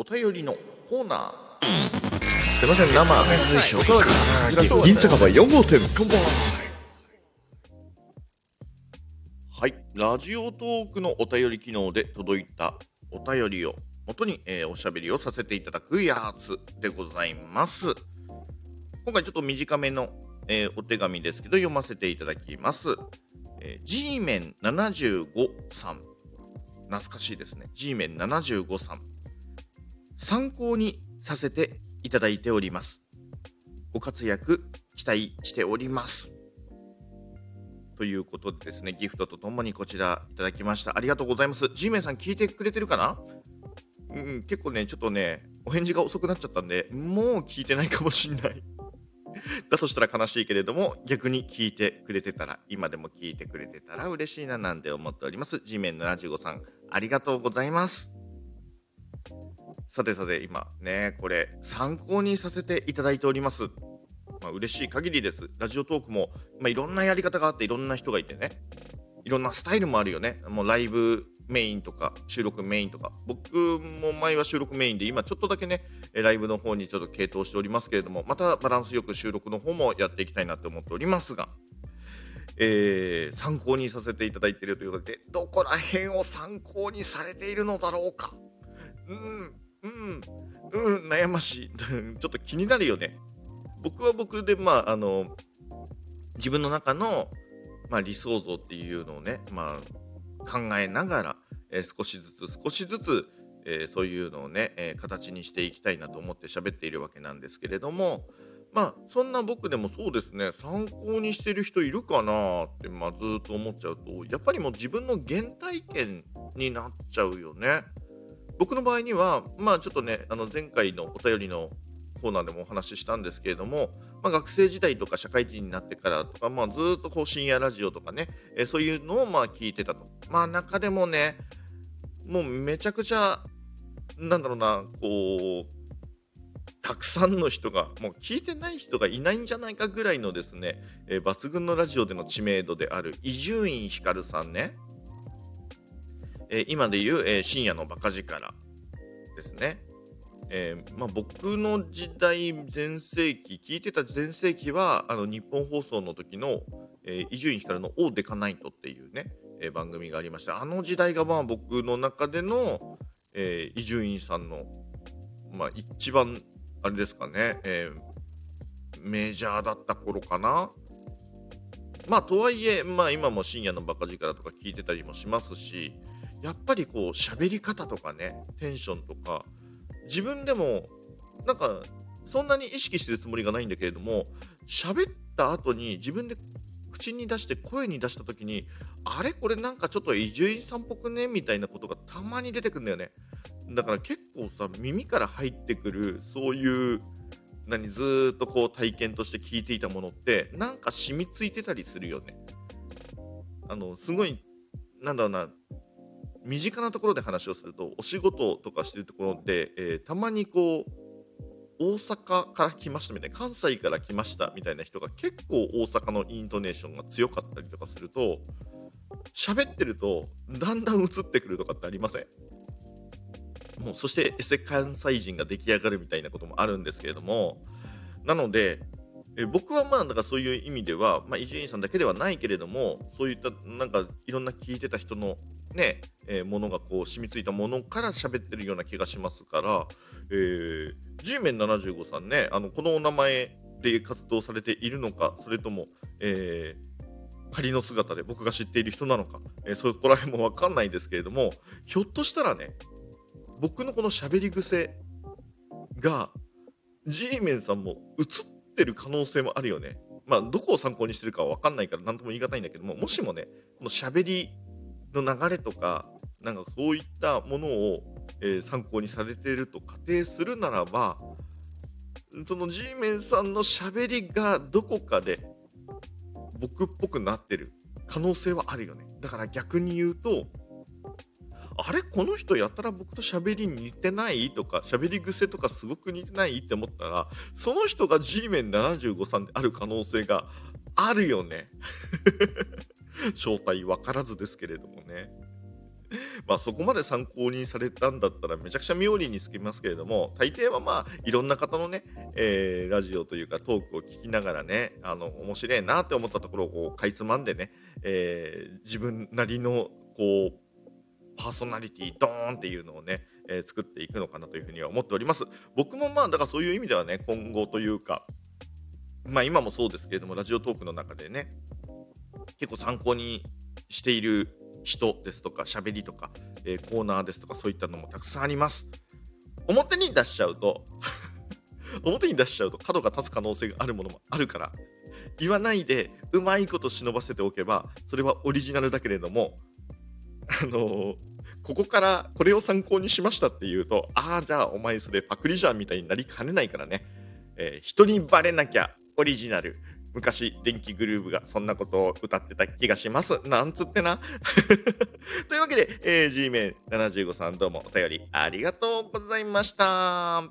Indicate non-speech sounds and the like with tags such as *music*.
お便りのコーナー。すいません生水晶おかわり銀酒場4号店はい。ラジオトークのお便り機能で届いたお便りを元に、えーおしゃべりをさせていただくやつでございます。今回ちょっと短めの、えーお手紙ですけど読ませていただきます、えー、G メン75さん。懐かしいですね。G メン75さん参考にさせていただいておりますご活躍期待しておりますということでですねギフトとともにこちらいただきましたありがとうございます G メンさん聞いてくれてるかな？うん、結構ね、ちょっとね、お返事が遅くなっちゃったんで、もう聞いてないかもしんない。*laughs* だとしたら悲しいけれども、逆に聞いてくれてたら、今でも聞いてくれてたら嬉しいななんて思っております。G メン75さん、ありがとうございます。さてさて、今ね、これ、参考にさせていただいております。まあ、嬉しい限りです。ラジオトークも、まあ、いろんなやり方があって、いろんな人がいてね、いろんなスタイルもあるよね。もうライブメインとか収録メインとか僕も前は収録メインで今ちょっとだけねライブの方にちょっと傾倒しておりますけれどもまたバランスよく収録の方もやっていきたいなと思っておりますが、えー参考にさせていただいているということでどこら辺を参考にされているのだろうかうんうんうん悩ましい。*laughs* ちょっと気になるよね。僕は僕でまああの自分の中の、まあ、理想像っていうのをね、まあ、考えながら、えー少しずつ少しずつ、えーそういうのをね、えー形にしていきたいなと思って喋っているわけなんですけれどもまあそんな僕でもそうですね。参考にしてる人いるかなって、まあ、ずっと思っちゃうとやっぱりもう自分の原体験になっちゃうよね。僕の場合にはまあちょっとねあの前回のお便りのコーナーでもお話ししたんですけれども、まあ、学生時代とか社会人になってからとか、まあ、ずっとこう深夜ラジオとかね、えそういうのをまあ聞いてたと。まあ中でもね、もうめちゃくちゃ、なんだろうな、こう、たくさんの人が、もう聞いてない人がいないんじゃないかぐらいのですね、えー抜群のラジオでの知名度である伊集院光さんね、えー今で言う、えー深夜のバカ力ですね。えーまあ、僕の時代全盛期聞いてた全盛期はあの日本放送の時の伊集院光の「オーデカナイト」っていうね、えー番組がありましてあの時代がまあ僕の中での伊集院さんの、まあ、一番あれですかね、えーメジャーだった頃かな。まあとはいえ、まあ、今も深夜のバカ力とか聞いてたりもしますしやっぱりこう喋り方とかねテンションとか自分でもなんかそんなに意識してるつもりがないんだけれども喋った後に自分で口に出して声に出した時にあれこれなんかちょっと伊集院さんっぽくねみたいなことがたまに出てくるんだよね。だから結構さ耳から入ってくるそういう何ずっとこう体験として聞いていたものってなんか染みついてたりするよね。あのすごいなんだろうな身近なところで話をするとお仕事とかしてるところで、えーたまにこう大阪から来ましたみたいな関西から来ましたみたいな人が結構大阪のイントネーションが強かったりとかすると喋ってるとだんだん映ってくるとかってありません？もうそしてエセ関西人が出来上がるみたいなこともあるんですけれどもなのでえ僕はまあだからそういう意味では伊集院さんだけではないけれどもそういったなんかいろんな聞いてた人のね、えーものがこう染みついたものから喋ってるような気がしますから、えー、G メン75さんねあのこのお名前で活動されているのかそれとも、えー仮の姿で僕が知っている人なのか、えーそこら辺も分かんないですけれどもひょっとしたらね僕のこの喋り癖が G メンさんも映ってる可能性もあるよね。まあどこを参考にしてるかは分かんないから何とも言い難いんだけどももしもねこの喋りの流れとかなんかそういったものを、えー参考にされてると仮定するならばその G メンさんの喋りがどこかで僕っぽくなってる可能性はあるよねだから逆に言うとあれこの人やったら僕と喋りに似てない？とか喋り癖とかすごく似てない？って思ったらその人が G メン75さんである可能性があるよね。*laughs* 正体分からずですけれどもね。まあそこまで参考にされたんだったらめちゃくちゃ妙利につきますけれども大抵はまあいろんな方のね、えー、ラジオというかトークを聞きながらねあの面白いなって思ったところをこうかいつまんでね、えー、自分なりのこうパーソナリティドーンっていうのをね、えー、作っていくのかなというふうには思っております。僕もまあだからそういう意味ではね今後というかまあ今もそうですけれどもラジオトークの中でね結構参考にしている人ですとか喋りとか、えー、コーナーですとかそういったのもたくさんあります。表に出しちゃうと *laughs* 表に出しちゃうと角が立つ可能性があるものもあるから言わないでうまいこと忍ばせておけばそれはオリジナルだけれどもあの、ここからこれを参考にしましたっていうとああじゃあお前それパクリじゃんみたいになりかねないからね、えー、人にバレなきゃオリジナル。昔電気グルーヴがそんなことを歌ってた気がします。なんつってな。*laughs* というわけで、えー、G メン75さんどうもお便りありがとうございました。